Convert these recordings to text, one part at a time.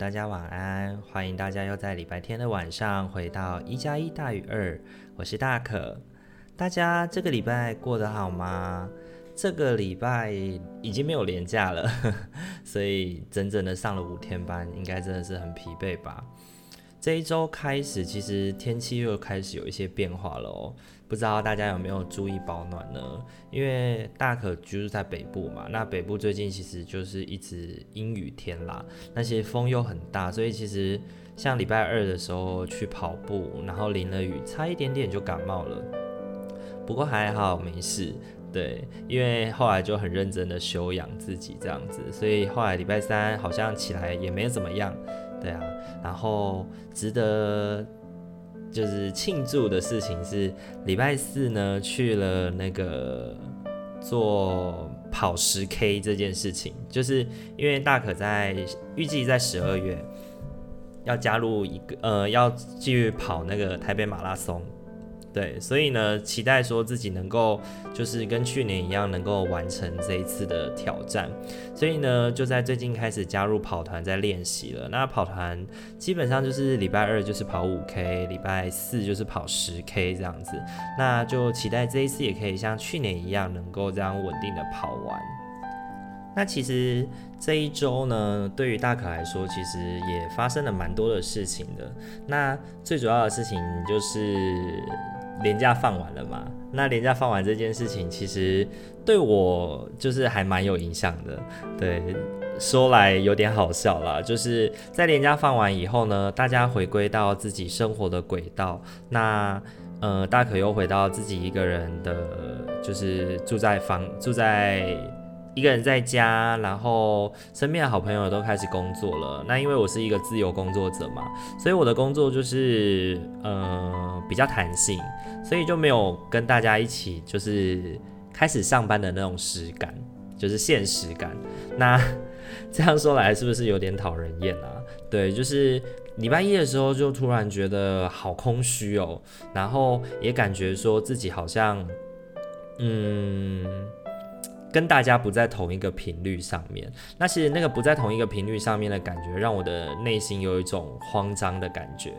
大家晚安！欢迎大家又在礼拜天的晚上回到一加一大于二，我是大可。大家这个礼拜过得好吗？这个礼拜已经没有连假了，所以整整的上了五天班，应该真的是很疲惫吧？这一周开始，其实天气又开始有一些变化了哦。不知道大家有没有注意保暖呢？因为大可居住在北部嘛，那北部最近其实就是一直阴雨天啦，那些风又很大，所以其实像礼拜二的时候去跑步，然后淋了雨，差一点点就感冒了。不过还好没事，对，因为后来就很认真的休养自己这样子，所以后来礼拜三好像起来也没怎么样。对啊，然后值得就是庆祝的事情是礼拜四呢去了那个做跑十 K 这件事情，就是因为大可在预计在十二月要加入一个呃要继续跑那个台北马拉松。对，所以呢，期待说自己能够就是跟去年一样，能够完成这一次的挑战。所以呢，就在最近开始加入跑团，在练习了。那跑团基本上就是礼拜二就是跑五 K，礼拜四就是跑十 K 这样子。那就期待这一次也可以像去年一样，能够这样稳定的跑完。那其实这一周呢，对于大可来说，其实也发生了蛮多的事情的。那最主要的事情就是。廉价放完了嘛？那廉价放完这件事情，其实对我就是还蛮有影响的。对，说来有点好笑啦，就是在廉价放完以后呢，大家回归到自己生活的轨道，那呃，大可又回到自己一个人的，就是住在房住在。一个人在家，然后身边的好朋友都开始工作了。那因为我是一个自由工作者嘛，所以我的工作就是呃比较弹性，所以就没有跟大家一起就是开始上班的那种实感，就是现实感。那 这样说来是不是有点讨人厌啊？对，就是礼拜一的时候就突然觉得好空虚哦，然后也感觉说自己好像嗯。跟大家不在同一个频率上面，那其实那个不在同一个频率上面的感觉，让我的内心有一种慌张的感觉，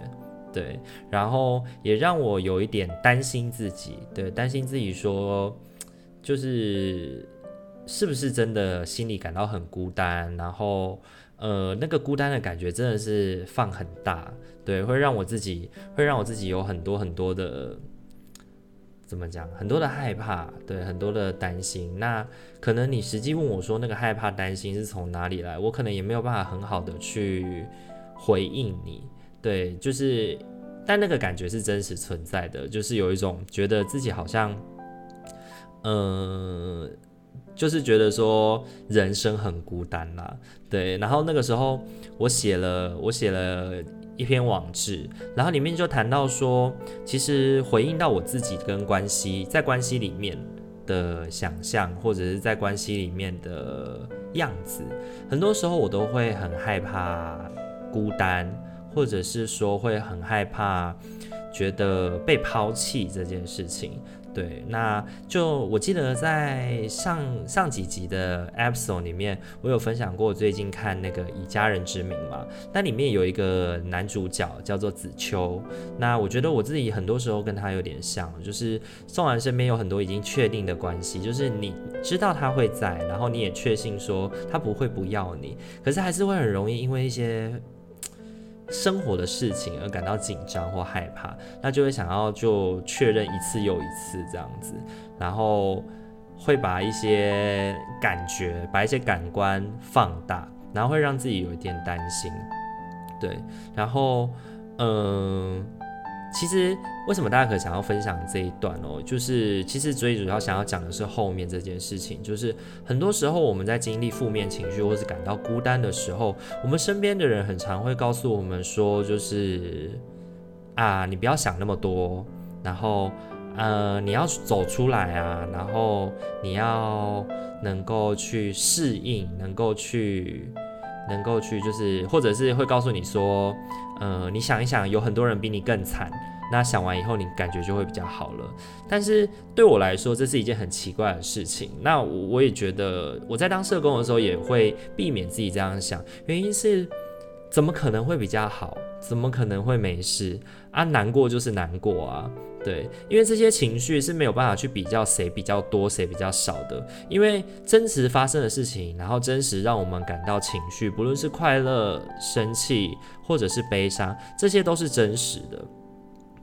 对，然后也让我有一点担心自己，对，担心自己说，就是是不是真的心里感到很孤单，然后呃，那个孤单的感觉真的是放很大，对，会让我自己，会让我自己有很多很多的。怎么讲？很多的害怕，对，很多的担心。那可能你实际问我说，那个害怕、担心是从哪里来？我可能也没有办法很好的去回应你。对，就是，但那个感觉是真实存在的，就是有一种觉得自己好像，嗯、就是觉得说人生很孤单啦。对，然后那个时候我写了，我写了。一篇网志，然后里面就谈到说，其实回应到我自己跟关系，在关系里面的想象，或者是在关系里面的样子，很多时候我都会很害怕孤单，或者是说会很害怕觉得被抛弃这件事情。对，那就我记得在上上几集的 episode 里面，我有分享过最近看那个《以家人之名》嘛，那里面有一个男主角叫做子秋，那我觉得我自己很多时候跟他有点像，就是宋然身边有很多已经确定的关系，就是你知道他会在，然后你也确信说他不会不要你，可是还是会很容易因为一些。生活的事情而感到紧张或害怕，那就会想要就确认一次又一次这样子，然后会把一些感觉、把一些感官放大，然后会让自己有一点担心，对，然后嗯。其实为什么大家可想要分享这一段哦？就是其实最主要想要讲的是后面这件事情，就是很多时候我们在经历负面情绪或是感到孤单的时候，我们身边的人很常会告诉我们说，就是啊，你不要想那么多，然后呃，你要走出来啊，然后你要能够去适应，能够去，能够去，就是或者是会告诉你说，呃，你想一想，有很多人比你更惨。那想完以后，你感觉就会比较好了。但是对我来说，这是一件很奇怪的事情。那我也觉得，我在当社工的时候也会避免自己这样想。原因是，怎么可能会比较好？怎么可能会没事啊？难过就是难过啊，对，因为这些情绪是没有办法去比较谁比较多，谁比较少的。因为真实发生的事情，然后真实让我们感到情绪，不论是快乐、生气，或者是悲伤，这些都是真实的。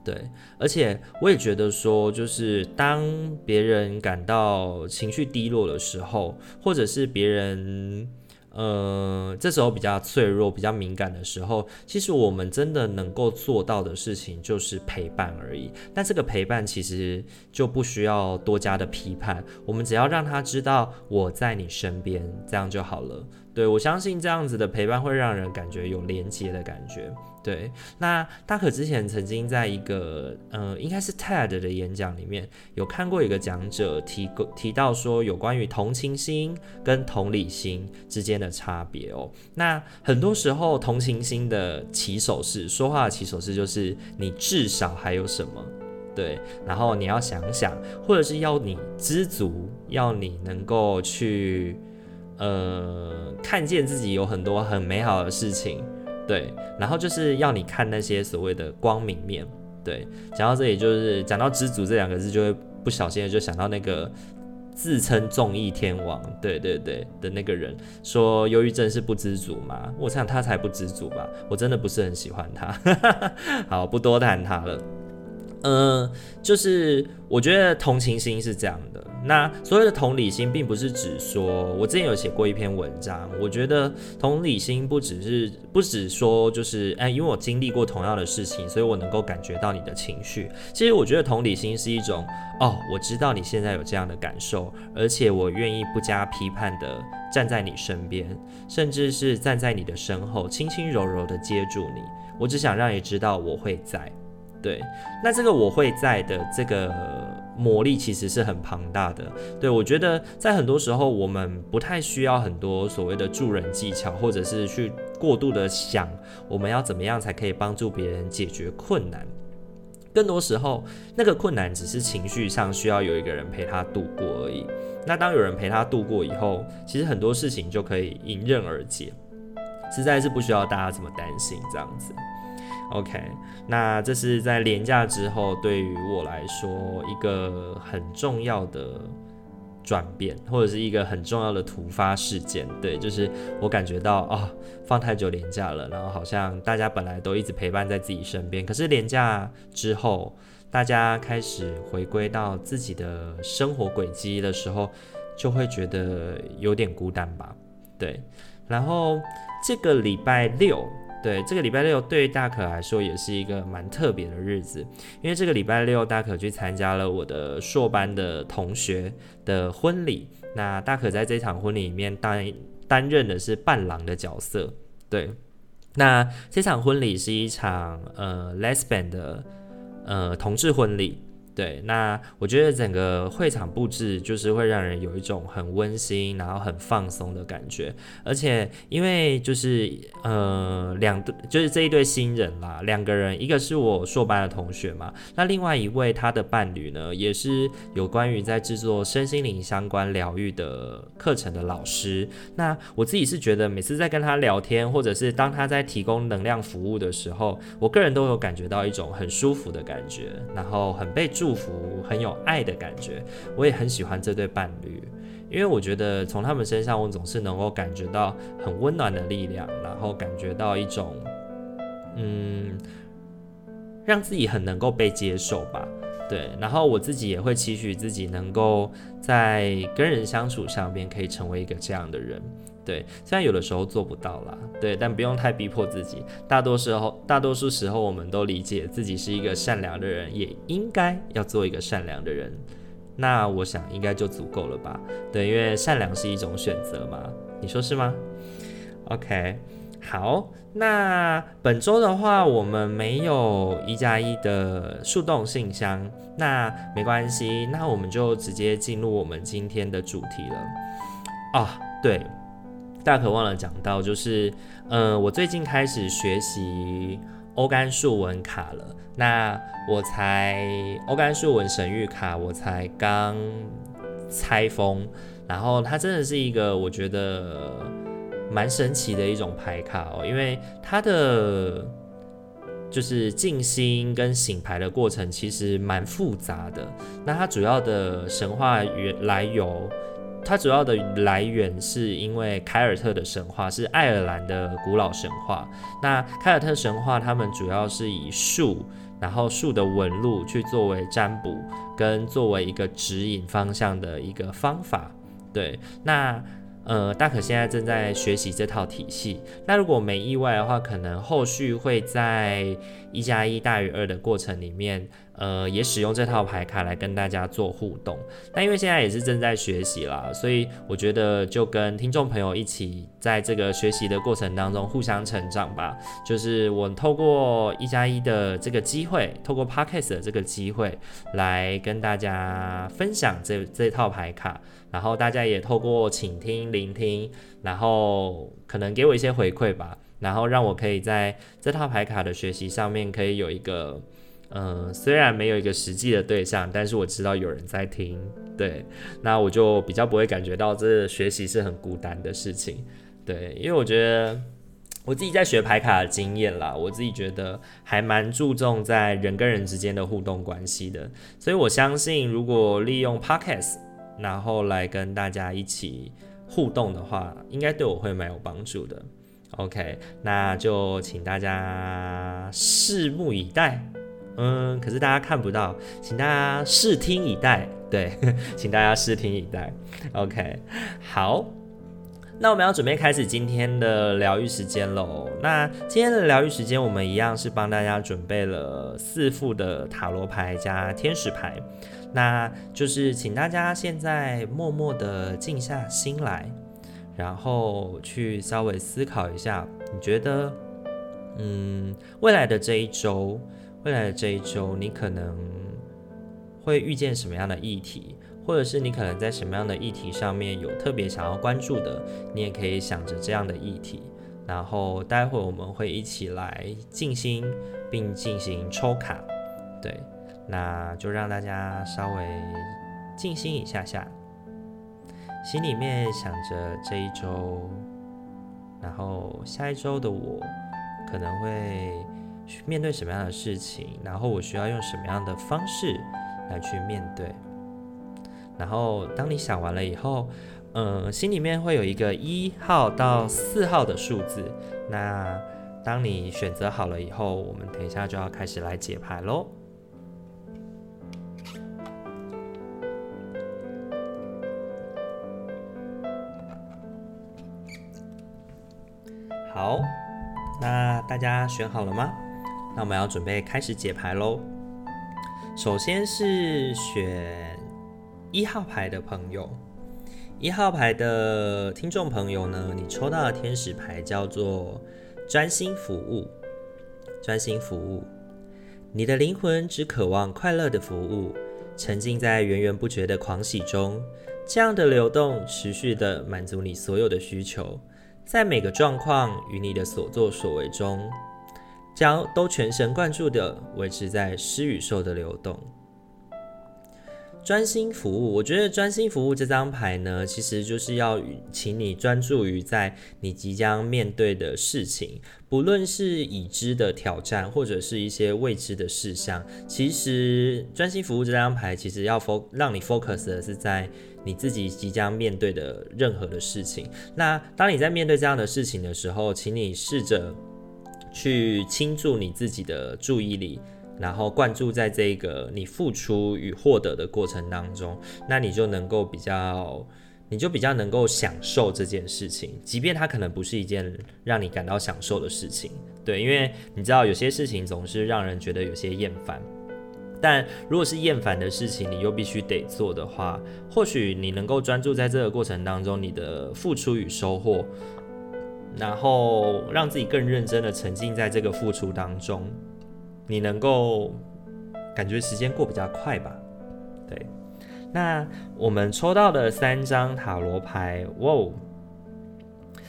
对，而且我也觉得说，就是当别人感到情绪低落的时候，或者是别人，呃，这时候比较脆弱、比较敏感的时候，其实我们真的能够做到的事情就是陪伴而已。但这个陪伴其实就不需要多加的批判，我们只要让他知道我在你身边，这样就好了。对，我相信这样子的陪伴会让人感觉有连接的感觉。对，那大可之前曾经在一个呃，应该是 TED 的演讲里面有看过一个讲者提过提到说，有关于同情心跟同理心之间的差别哦。那很多时候同情心的起手式，说话的起手式就是你至少还有什么，对，然后你要想想，或者是要你知足，要你能够去呃看见自己有很多很美好的事情。对，然后就是要你看那些所谓的光明面。对，讲到这里，就是讲到知足这两个字，就会不小心的就想到那个自称综艺天王，对对对的那个人，说忧郁症是不知足嘛？我想他才不知足吧，我真的不是很喜欢他。好，不多谈他了。嗯、就是我觉得同情心是这样的。那所谓的同理心，并不是指说，我之前有写过一篇文章，我觉得同理心不只是不只说就是，哎，因为我经历过同样的事情，所以我能够感觉到你的情绪。其实我觉得同理心是一种，哦，我知道你现在有这样的感受，而且我愿意不加批判的站在你身边，甚至是站在你的身后，轻轻柔柔的接住你。我只想让你知道我会在。对，那这个我会在的这个魔力其实是很庞大的。对，我觉得在很多时候我们不太需要很多所谓的助人技巧，或者是去过度的想我们要怎么样才可以帮助别人解决困难。更多时候，那个困难只是情绪上需要有一个人陪他度过而已。那当有人陪他度过以后，其实很多事情就可以迎刃而解，实在是不需要大家这么担心这样子。OK，那这是在连假之后对于我来说一个很重要的转变，或者是一个很重要的突发事件。对，就是我感觉到哦，放太久连假了，然后好像大家本来都一直陪伴在自己身边，可是连假之后，大家开始回归到自己的生活轨迹的时候，就会觉得有点孤单吧。对，然后这个礼拜六。对，这个礼拜六对大可来说也是一个蛮特别的日子，因为这个礼拜六大可去参加了我的硕班的同学的婚礼。那大可在这场婚礼里面担担任的是伴郎的角色。对，那这场婚礼是一场呃 Lesbian 的呃同志婚礼。对，那我觉得整个会场布置就是会让人有一种很温馨，然后很放松的感觉。而且因为就是呃两对，就是这一对新人啦，两个人，一个是我硕班的同学嘛，那另外一位他的伴侣呢，也是有关于在制作身心灵相关疗愈的课程的老师。那我自己是觉得每次在跟他聊天，或者是当他在提供能量服务的时候，我个人都有感觉到一种很舒服的感觉，然后很被注。祝福很有爱的感觉，我也很喜欢这对伴侣，因为我觉得从他们身上，我总是能够感觉到很温暖的力量，然后感觉到一种，嗯，让自己很能够被接受吧。对，然后我自己也会期许自己能够在跟人相处上边可以成为一个这样的人。对，虽然有的时候做不到啦，对，但不用太逼迫自己。大多时候，大多数时候，我们都理解自己是一个善良的人，也应该要做一个善良的人。那我想应该就足够了吧？对，因为善良是一种选择嘛，你说是吗？OK，好，那本周的话，我们没有一加一的树洞信箱，那没关系，那我们就直接进入我们今天的主题了。啊，对，大可忘了讲到，就是，呃，我最近开始学习欧甘树文卡了。那我才欧甘树文神谕卡，我才刚拆封，然后它真的是一个我觉得。蛮神奇的一种牌卡哦，因为它的就是静心跟醒牌的过程其实蛮复杂的。那它主要的神话源来由，它主要的来源是因为凯尔特的神话，是爱尔兰的古老神话。那凯尔特神话，他们主要是以树，然后树的纹路去作为占卜，跟作为一个指引方向的一个方法。对，那。呃，大可现在正在学习这套体系。那如果没意外的话，可能后续会在一加一大于二的过程里面。呃，也使用这套牌卡来跟大家做互动。那因为现在也是正在学习啦，所以我觉得就跟听众朋友一起在这个学习的过程当中互相成长吧。就是我透过一加一的这个机会，透过 Podcast 的这个机会来跟大家分享这这套牌卡，然后大家也透过倾听、聆听，然后可能给我一些回馈吧，然后让我可以在这套牌卡的学习上面可以有一个。嗯，虽然没有一个实际的对象，但是我知道有人在听，对，那我就比较不会感觉到这学习是很孤单的事情，对，因为我觉得我自己在学牌卡的经验啦，我自己觉得还蛮注重在人跟人之间的互动关系的，所以我相信如果利用 Podcast 然后来跟大家一起互动的话，应该对我会蛮有帮助的。OK，那就请大家拭目以待。嗯，可是大家看不到，请大家视听以待。对，请大家视听以待。OK，好，那我们要准备开始今天的疗愈时间喽。那今天的疗愈时间，我们一样是帮大家准备了四副的塔罗牌加天使牌。那就是请大家现在默默的静下心来，然后去稍微思考一下，你觉得，嗯，未来的这一周。未来的这一周，你可能会遇见什么样的议题，或者是你可能在什么样的议题上面有特别想要关注的，你也可以想着这样的议题。然后待会我们会一起来静心，并进行抽卡。对，那就让大家稍微静心一下下，心里面想着这一周，然后下一周的我可能会。面对什么样的事情，然后我需要用什么样的方式来去面对。然后当你想完了以后，嗯，心里面会有一个一号到四号的数字。那当你选择好了以后，我们等一下就要开始来解牌喽。好，那大家选好了吗？那我们要准备开始解牌喽。首先是选一号牌的朋友，一号牌的听众朋友呢，你抽到的天使牌叫做专心服务。专心服务，你的灵魂只渴望快乐的服务，沉浸在源源不绝的狂喜中，这样的流动持续的满足你所有的需求，在每个状况与你的所作所为中。将都全神贯注地维持在施与受的流动，专心服务。我觉得专心服务这张牌呢，其实就是要请你专注于在你即将面对的事情，不论是已知的挑战，或者是一些未知的事项。其实专心服务这张牌，其实要 fo 让你 focus 的是在你自己即将面对的任何的事情。那当你在面对这样的事情的时候，请你试着。去倾注你自己的注意力，然后灌注在这个你付出与获得的过程当中，那你就能够比较，你就比较能够享受这件事情，即便它可能不是一件让你感到享受的事情。对，因为你知道有些事情总是让人觉得有些厌烦，但如果是厌烦的事情，你又必须得做的话，或许你能够专注在这个过程当中，你的付出与收获。然后让自己更认真的沉浸在这个付出当中，你能够感觉时间过比较快吧？对。那我们抽到的三张塔罗牌，哇，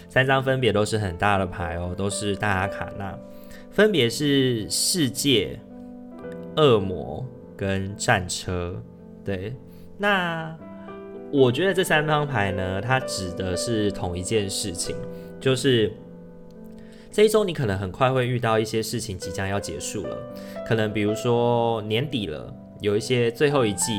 三张分别都是很大的牌哦，都是大阿卡纳，分别是世界、恶魔跟战车。对，那我觉得这三张牌呢，它指的是同一件事情，就是这一周你可能很快会遇到一些事情即将要结束了，可能比如说年底了。有一些最后一季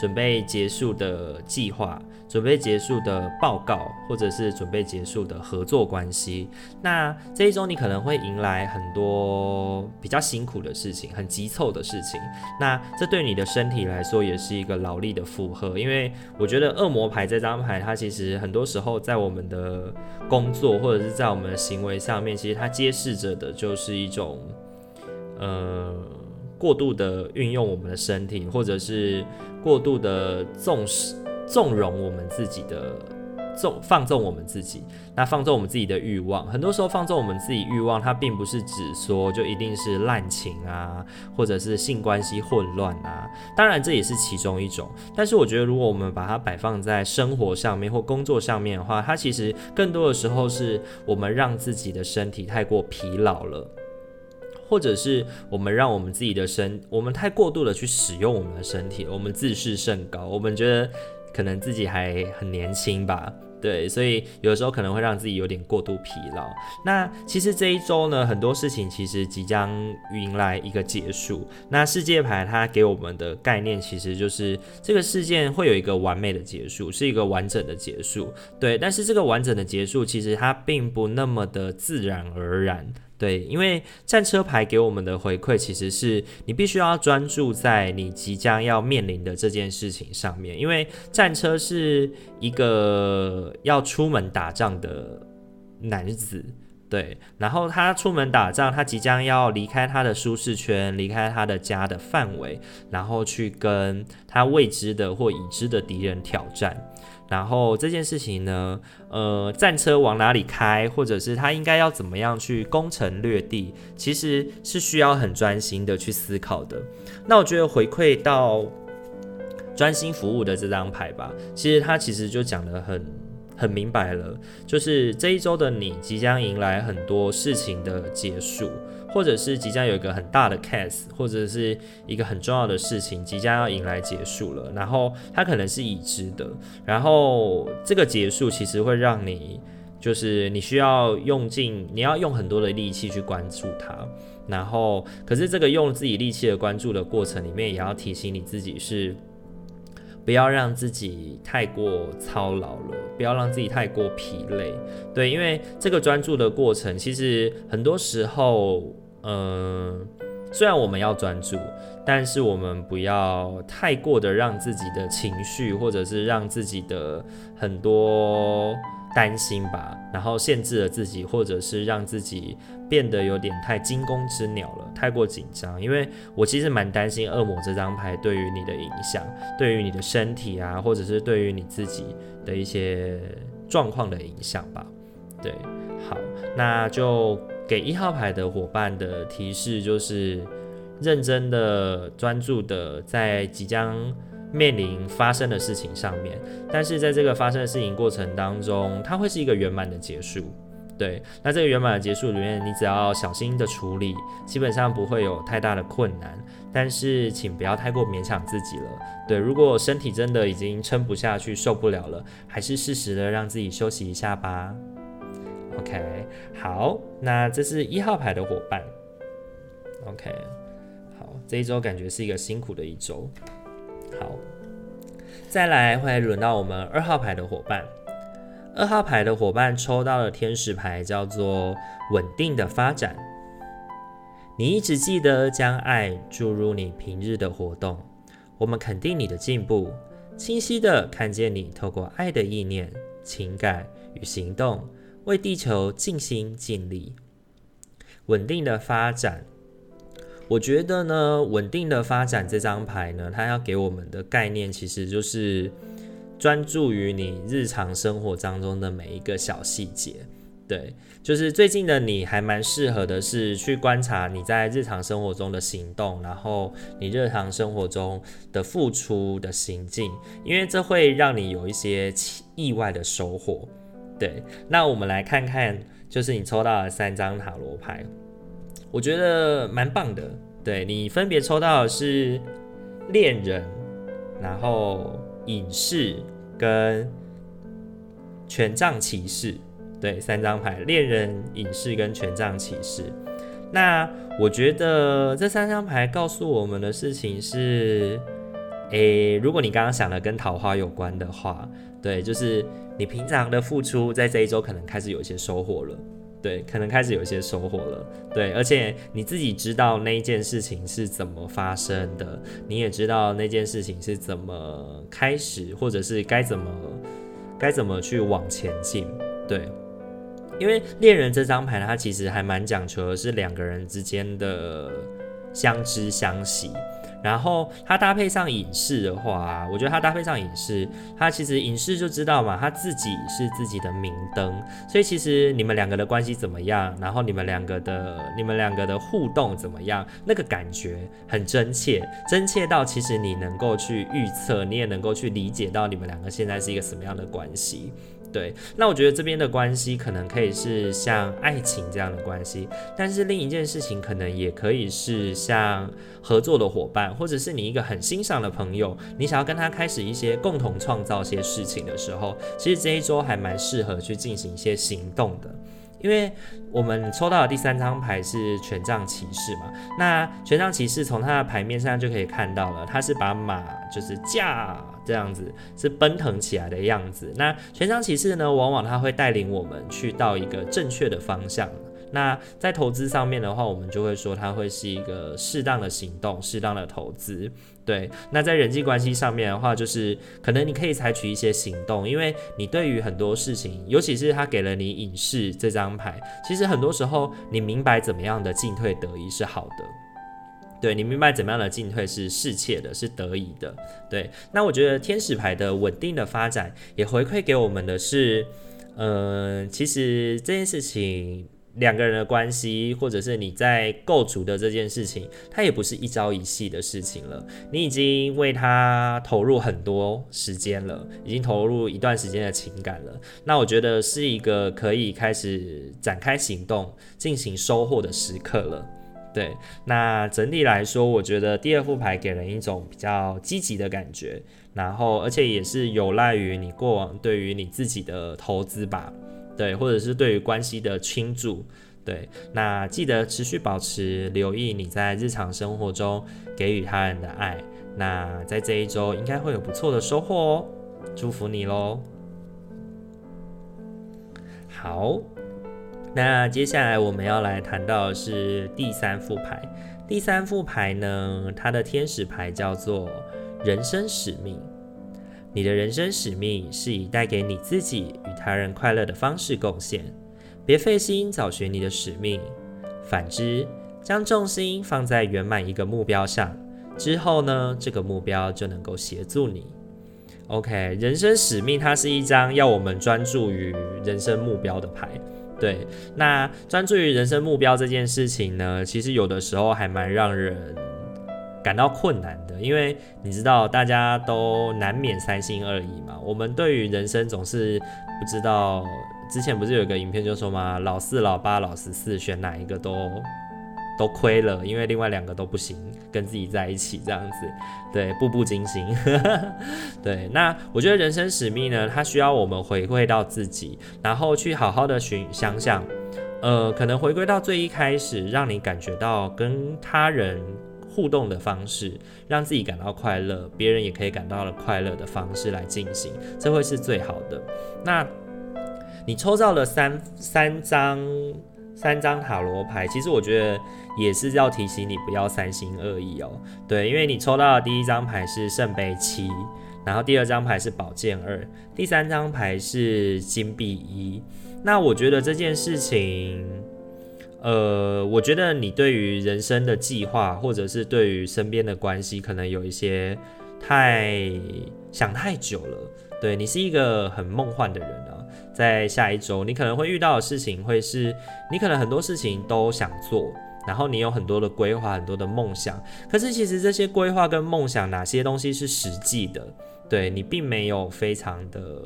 准备结束的计划，准备结束的报告，或者是准备结束的合作关系。那这一周你可能会迎来很多比较辛苦的事情，很急凑的事情。那这对你的身体来说也是一个劳力的负荷，因为我觉得恶魔牌这张牌，它其实很多时候在我们的工作或者是在我们的行为上面，其实它揭示着的就是一种，呃。过度的运用我们的身体，或者是过度的重视、纵容我们自己的纵放纵我们自己，那放纵我们自己的欲望。很多时候放纵我们自己欲望，它并不是指说就一定是滥情啊，或者是性关系混乱啊。当然这也是其中一种。但是我觉得，如果我们把它摆放在生活上面或工作上面的话，它其实更多的时候是我们让自己的身体太过疲劳了。或者是我们让我们自己的身，我们太过度的去使用我们的身体，我们自视甚高，我们觉得可能自己还很年轻吧，对，所以有的时候可能会让自己有点过度疲劳。那其实这一周呢，很多事情其实即将迎来一个结束。那世界牌它给我们的概念其实就是这个事件会有一个完美的结束，是一个完整的结束，对。但是这个完整的结束其实它并不那么的自然而然。对，因为战车牌给我们的回馈，其实是你必须要专注在你即将要面临的这件事情上面。因为战车是一个要出门打仗的男子，对，然后他出门打仗，他即将要离开他的舒适圈，离开他的家的范围，然后去跟他未知的或已知的敌人挑战。然后这件事情呢，呃，战车往哪里开，或者是他应该要怎么样去攻城略地，其实是需要很专心的去思考的。那我觉得回馈到专心服务的这张牌吧，其实它其实就讲得很很明白了，就是这一周的你即将迎来很多事情的结束。或者是即将有一个很大的 case，或者是一个很重要的事情即将要迎来结束了，然后它可能是已知的，然后这个结束其实会让你，就是你需要用尽，你要用很多的力气去关注它，然后可是这个用自己力气的关注的过程里面，也要提醒你自己是。不要让自己太过操劳了，不要让自己太过疲累。对，因为这个专注的过程，其实很多时候，嗯、虽然我们要专注，但是我们不要太过的让自己的情绪，或者是让自己的很多。担心吧，然后限制了自己，或者是让自己变得有点太惊弓之鸟了，太过紧张。因为我其实蛮担心恶魔这张牌对于你的影响，对于你的身体啊，或者是对于你自己的一些状况的影响吧。对，好，那就给一号牌的伙伴的提示就是，认真的、专注的，在即将。面临发生的事情上面，但是在这个发生的事情过程当中，它会是一个圆满的结束。对，那这个圆满的结束里面，你只要小心的处理，基本上不会有太大的困难。但是请不要太过勉强自己了。对，如果身体真的已经撑不下去、受不了了，还是适时的让自己休息一下吧。OK，好，那这是一号牌的伙伴。OK，好，这一周感觉是一个辛苦的一周。好，再来会轮到我们二号牌的伙伴。二号牌的伙伴抽到的天使牌叫做稳定的发展。你一直记得将爱注入你平日的活动，我们肯定你的进步，清晰的看见你透过爱的意念、情感与行动，为地球尽心尽力。稳定的发展。我觉得呢，稳定的发展这张牌呢，它要给我们的概念其实就是专注于你日常生活当中的每一个小细节。对，就是最近的你还蛮适合的是去观察你在日常生活中的行动，然后你日常生活中的付出的行径，因为这会让你有一些意外的收获。对，那我们来看看，就是你抽到了三张塔罗牌，我觉得蛮棒的。对，你分别抽到的是恋人，然后隐士跟权杖骑士。对，三张牌，恋人、隐士跟权杖骑士。那我觉得这三张牌告诉我们的事情是，诶，如果你刚刚想的跟桃花有关的话，对，就是你平常的付出在这一周可能开始有一些收获了，对，可能开始有一些收获了，对，而且你自己知道那一件事情是怎么发生的，你也知道那件事情是怎么开始，或者是该怎么该怎么去往前进，对。因为恋人这张牌，它其实还蛮讲求的是两个人之间的相知相惜。然后它搭配上影视的话，我觉得它搭配上影视，它其实影视就知道嘛，他自己是自己的明灯。所以其实你们两个的关系怎么样，然后你们两个的你们两个的互动怎么样，那个感觉很真切，真切到其实你能够去预测，你也能够去理解到你们两个现在是一个什么样的关系。对，那我觉得这边的关系可能可以是像爱情这样的关系，但是另一件事情可能也可以是像合作的伙伴，或者是你一个很欣赏的朋友，你想要跟他开始一些共同创造一些事情的时候，其实这一周还蛮适合去进行一些行动的。因为我们抽到的第三张牌是权杖骑士嘛，那权杖骑士从他的牌面上就可以看到了，他是把马就是驾这样子，是奔腾起来的样子。那权杖骑士呢，往往它会带领我们去到一个正确的方向。那在投资上面的话，我们就会说它会是一个适当的行动，适当的投资。对，那在人际关系上面的话，就是可能你可以采取一些行动，因为你对于很多事情，尤其是他给了你隐士这张牌，其实很多时候你明白怎么样的进退得宜是好的。对，你明白怎么样的进退是适切的，是得宜的。对，那我觉得天使牌的稳定的发展也回馈给我们的是，嗯、其实这件事情。两个人的关系，或者是你在构筑的这件事情，它也不是一朝一夕的事情了。你已经为他投入很多时间了，已经投入一段时间的情感了。那我觉得是一个可以开始展开行动、进行收获的时刻了。对，那整体来说，我觉得第二副牌给人一种比较积极的感觉，然后而且也是有赖于你过往对于你自己的投资吧。对，或者是对于关系的倾注，对，那记得持续保持留意你在日常生活中给予他人的爱，那在这一周应该会有不错的收获哦，祝福你喽。好，那接下来我们要来谈到的是第三副牌，第三副牌呢，它的天使牌叫做人生使命。你的人生使命是以带给你自己与他人快乐的方式贡献，别费心找寻你的使命。反之，将重心放在圆满一个目标上，之后呢，这个目标就能够协助你。OK，人生使命它是一张要我们专注于人生目标的牌。对，那专注于人生目标这件事情呢，其实有的时候还蛮让人。感到困难的，因为你知道，大家都难免三心二意嘛。我们对于人生总是不知道，之前不是有个影片就说嘛，老四、老八、老十四，选哪一个都都亏了，因为另外两个都不行，跟自己在一起这样子，对，步步惊心。对，那我觉得人生使命呢，它需要我们回归到自己，然后去好好的寻想想，呃，可能回归到最一开始，让你感觉到跟他人。互动的方式，让自己感到快乐，别人也可以感到了快乐的方式来进行，这会是最好的。那你抽到了三三张三张塔罗牌，其实我觉得也是要提醒你不要三心二意哦。对，因为你抽到的第一张牌是圣杯七，然后第二张牌是宝剑二，第三张牌是金币一。那我觉得这件事情。呃，我觉得你对于人生的计划，或者是对于身边的关系，可能有一些太想太久了。对，你是一个很梦幻的人啊，在下一周，你可能会遇到的事情会是，你可能很多事情都想做，然后你有很多的规划，很多的梦想，可是其实这些规划跟梦想哪些东西是实际的？对，你并没有非常的。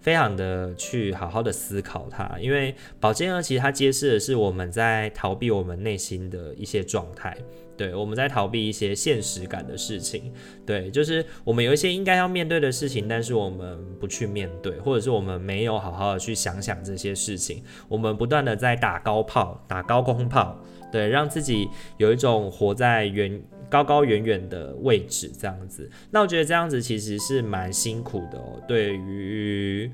非常的去好好的思考它，因为宝剑二其实它揭示的是我们在逃避我们内心的一些状态，对，我们在逃避一些现实感的事情，对，就是我们有一些应该要面对的事情，但是我们不去面对，或者是我们没有好好的去想想这些事情，我们不断的在打高炮、打高空炮，对，让自己有一种活在远。高高远远的位置，这样子，那我觉得这样子其实是蛮辛苦的哦，对于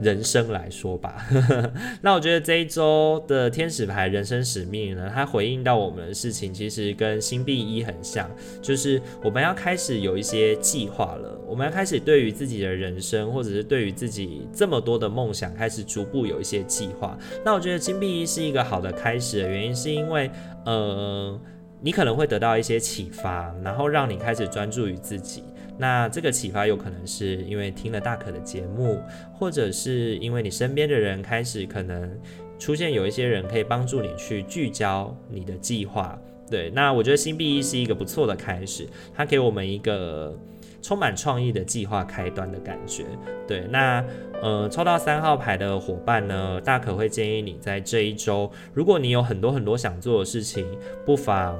人生来说吧。那我觉得这一周的天使牌人生使命呢，它回应到我们的事情，其实跟星币一很像，就是我们要开始有一些计划了，我们要开始对于自己的人生，或者是对于自己这么多的梦想，开始逐步有一些计划。那我觉得金币一是一个好的开始的原因，是因为，呃。你可能会得到一些启发，然后让你开始专注于自己。那这个启发有可能是因为听了大可的节目，或者是因为你身边的人开始可能出现有一些人可以帮助你去聚焦你的计划。对，那我觉得星币一是一个不错的开始，它给我们一个。充满创意的计划开端的感觉，对，那呃，抽到三号牌的伙伴呢，大可会建议你在这一周，如果你有很多很多想做的事情，不妨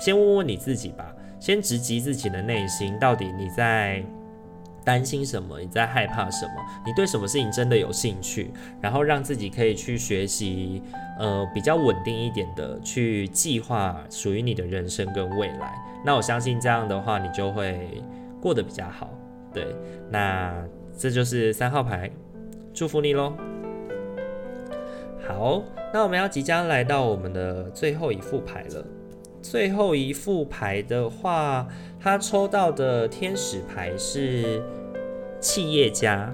先问问你自己吧，先直击自己的内心，到底你在担心什么？你在害怕什么？你对什么事情真的有兴趣？然后让自己可以去学习，呃，比较稳定一点的去计划属于你的人生跟未来。那我相信这样的话，你就会。过得比较好，对，那这就是三号牌，祝福你喽。好，那我们要即将来到我们的最后一副牌了。最后一副牌的话，他抽到的天使牌是企业家，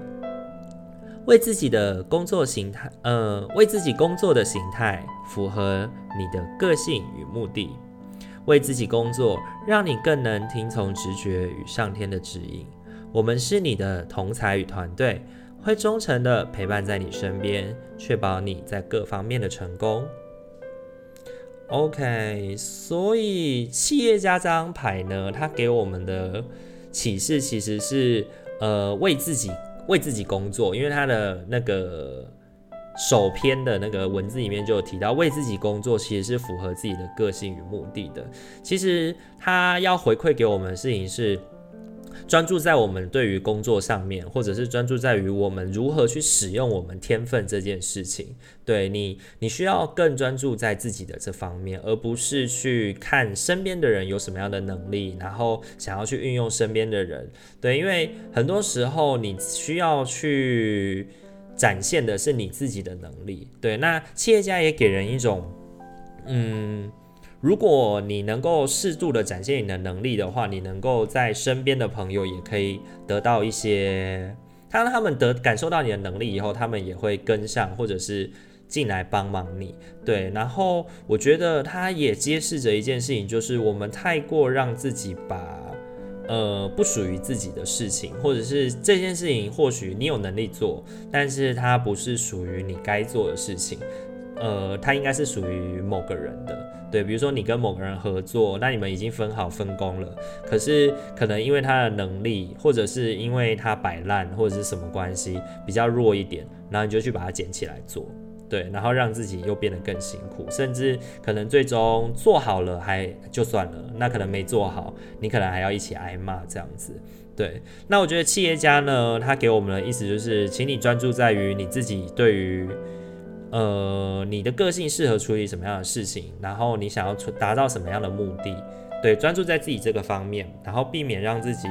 为自己的工作形态，呃，为自己工作的形态符合你的个性与目的。为自己工作，让你更能听从直觉与上天的指引。我们是你的同才与团队，会忠诚的陪伴在你身边，确保你在各方面的成功。OK，所以企业家这张牌呢，它给我们的启示其实是呃，为自己为自己工作，因为它的那个。首篇的那个文字里面就有提到，为自己工作其实是符合自己的个性与目的的。其实他要回馈给我们的事情是专注在我们对于工作上面，或者是专注在于我们如何去使用我们天分这件事情。对你，你需要更专注在自己的这方面，而不是去看身边的人有什么样的能力，然后想要去运用身边的人。对，因为很多时候你需要去。展现的是你自己的能力，对。那企业家也给人一种，嗯，如果你能够适度的展现你的能力的话，你能够在身边的朋友也可以得到一些，当他们得感受到你的能力以后，他们也会跟上，或者是进来帮忙你，对。然后我觉得他也揭示着一件事情，就是我们太过让自己把。呃，不属于自己的事情，或者是这件事情，或许你有能力做，但是它不是属于你该做的事情。呃，它应该是属于某个人的，对，比如说你跟某个人合作，那你们已经分好分工了，可是可能因为他的能力，或者是因为他摆烂，或者是什么关系比较弱一点，然后你就去把它捡起来做。对，然后让自己又变得更辛苦，甚至可能最终做好了还就算了，那可能没做好，你可能还要一起挨骂这样子。对，那我觉得企业家呢，他给我们的意思就是，请你专注在于你自己对于呃你的个性适合处理什么样的事情，然后你想要达到什么样的目的，对，专注在自己这个方面，然后避免让自己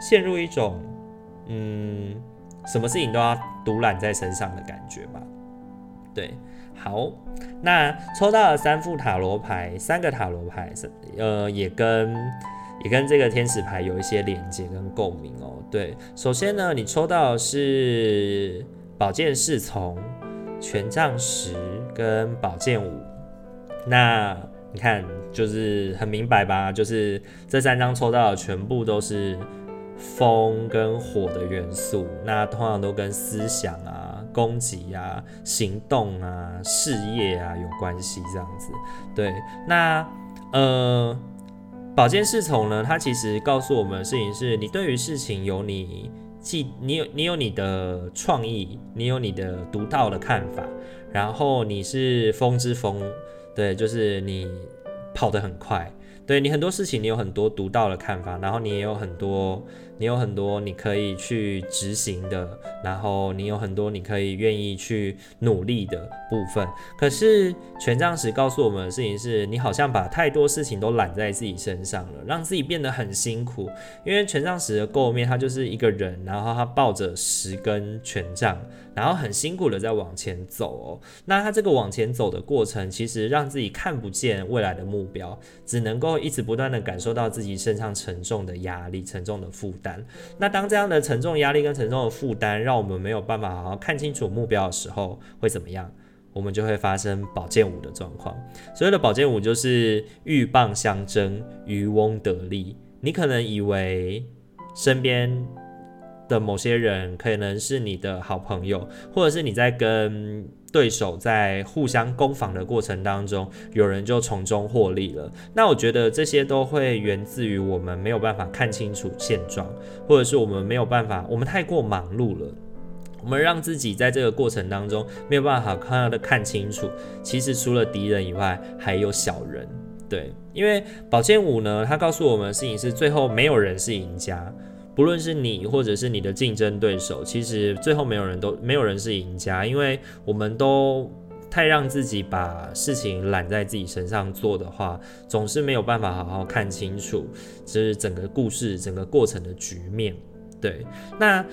陷入一种嗯什么事情都要独揽在身上的感觉吧。对，好，那抽到了三副塔罗牌，三个塔罗牌呃，也跟也跟这个天使牌有一些连接跟共鸣哦。对，首先呢，你抽到的是宝剑侍从、权杖十跟宝剑五，那你看就是很明白吧？就是这三张抽到的全部都是风跟火的元素，那通常都跟思想啊、攻击啊、行动啊、事业啊有关系，这样子。对，那呃，宝剑侍从呢，它其实告诉我们的事情是，你对于事情有你既你有你有你的创意，你有你的独到的看法，然后你是风之风，对，就是你跑得很快。对，你很多事情，你有很多独到的看法，然后你也有很多，你有很多你可以去执行的，然后你有很多你可以愿意去努力的部分。可是权杖十告诉我们的事情是，你好像把太多事情都揽在自己身上了，让自己变得很辛苦。因为权杖十的构面，它就是一个人，然后他抱着十根权杖。然后很辛苦的在往前走哦，那他这个往前走的过程，其实让自己看不见未来的目标，只能够一直不断的感受到自己身上沉重的压力、沉重的负担。那当这样的沉重压力跟沉重的负担，让我们没有办法好好看清楚目标的时候，会怎么样？我们就会发生宝剑五的状况。所谓的宝剑五就是鹬蚌相争，渔翁得利。你可能以为身边。的某些人可能是你的好朋友，或者是你在跟对手在互相攻防的过程当中，有人就从中获利了。那我觉得这些都会源自于我们没有办法看清楚现状，或者是我们没有办法，我们太过忙碌了，我们让自己在这个过程当中没有办法好好的看清楚，其实除了敌人以外，还有小人。对，因为宝剑五呢，它告诉我们的事情是最后没有人是赢家。不论是你或者是你的竞争对手，其实最后没有人都没有人是赢家，因为我们都太让自己把事情揽在自己身上做的话，总是没有办法好好看清楚，就是整个故事、整个过程的局面。对，那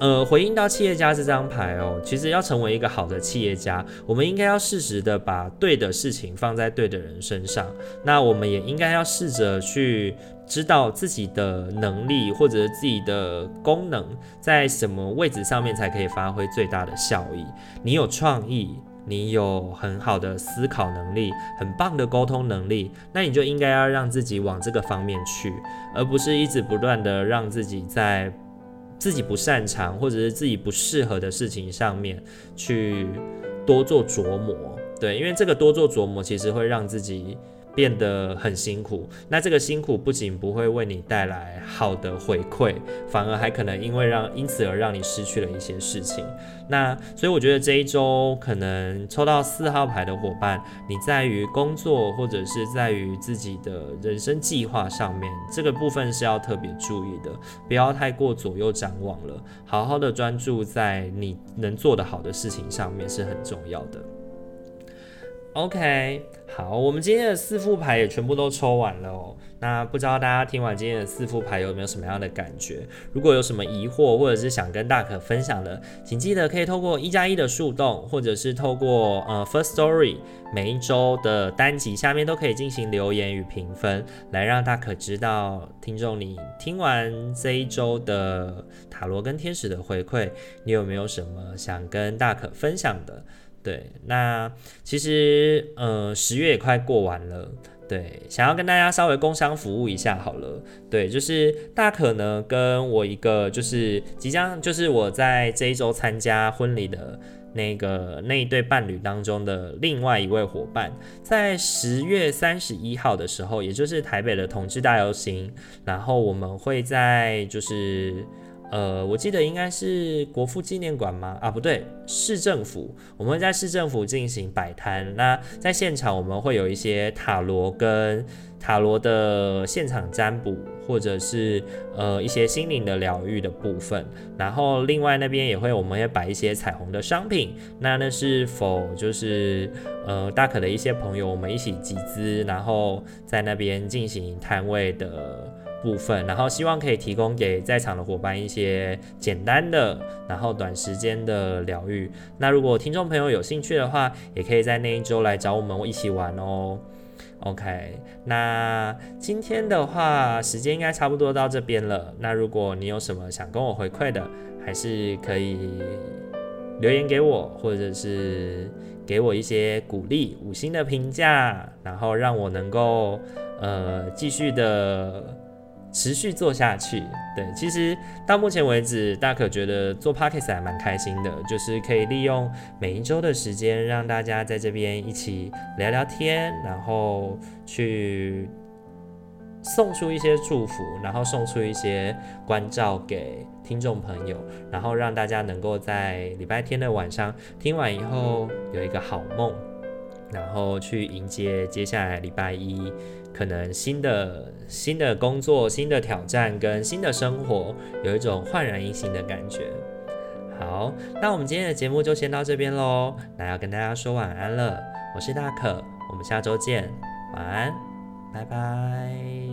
呃，回应到企业家这张牌哦，其实要成为一个好的企业家，我们应该要适时的把对的事情放在对的人身上，那我们也应该要试着去。知道自己的能力或者自己的功能在什么位置上面才可以发挥最大的效益。你有创意，你有很好的思考能力，很棒的沟通能力，那你就应该要让自己往这个方面去，而不是一直不断的让自己在自己不擅长或者是自己不适合的事情上面去多做琢磨。对，因为这个多做琢磨其实会让自己。变得很辛苦，那这个辛苦不仅不会为你带来好的回馈，反而还可能因为让因此而让你失去了一些事情。那所以我觉得这一周可能抽到四号牌的伙伴，你在于工作或者是在于自己的人生计划上面，这个部分是要特别注意的，不要太过左右张望了，好好的专注在你能做得好的事情上面是很重要的。OK，好，我们今天的四副牌也全部都抽完了哦。那不知道大家听完今天的四副牌有没有什么样的感觉？如果有什么疑惑或者是想跟大可分享的，请记得可以透过一加一的树洞，或者是透过呃 First Story 每一周的单集下面都可以进行留言与评分，来让大可知道听众你听完这一周的塔罗跟天使的回馈，你有没有什么想跟大可分享的？对，那其实呃十月也快过完了，对，想要跟大家稍微工商服务一下好了，对，就是大可呢跟我一个就是即将就是我在这一周参加婚礼的那个那一对伴侣当中的另外一位伙伴，在十月三十一号的时候，也就是台北的同志大游行，然后我们会在就是。呃，我记得应该是国父纪念馆吗？啊，不对，市政府。我们会在市政府进行摆摊。那在现场我们会有一些塔罗跟塔罗的现场占卜，或者是呃一些心灵的疗愈的部分。然后另外那边也会，我们也摆一些彩虹的商品。那那是否就是呃大可的一些朋友，我们一起集资，然后在那边进行摊位的。部分，然后希望可以提供给在场的伙伴一些简单的，然后短时间的疗愈。那如果听众朋友有兴趣的话，也可以在那一周来找我们一起玩哦。OK，那今天的话时间应该差不多到这边了。那如果你有什么想跟我回馈的，还是可以留言给我，或者是给我一些鼓励、五星的评价，然后让我能够呃继续的。持续做下去。对，其实到目前为止，大可觉得做 Podcast 还蛮开心的，就是可以利用每一周的时间，让大家在这边一起聊聊天，然后去送出一些祝福，然后送出一些关照给听众朋友，然后让大家能够在礼拜天的晚上听完以后有一个好梦，然后去迎接接下来礼拜一。可能新的新的工作、新的挑战跟新的生活，有一种焕然一新的感觉。好，那我们今天的节目就先到这边喽。那要跟大家说晚安了，我是大可，我们下周见，晚安，拜拜。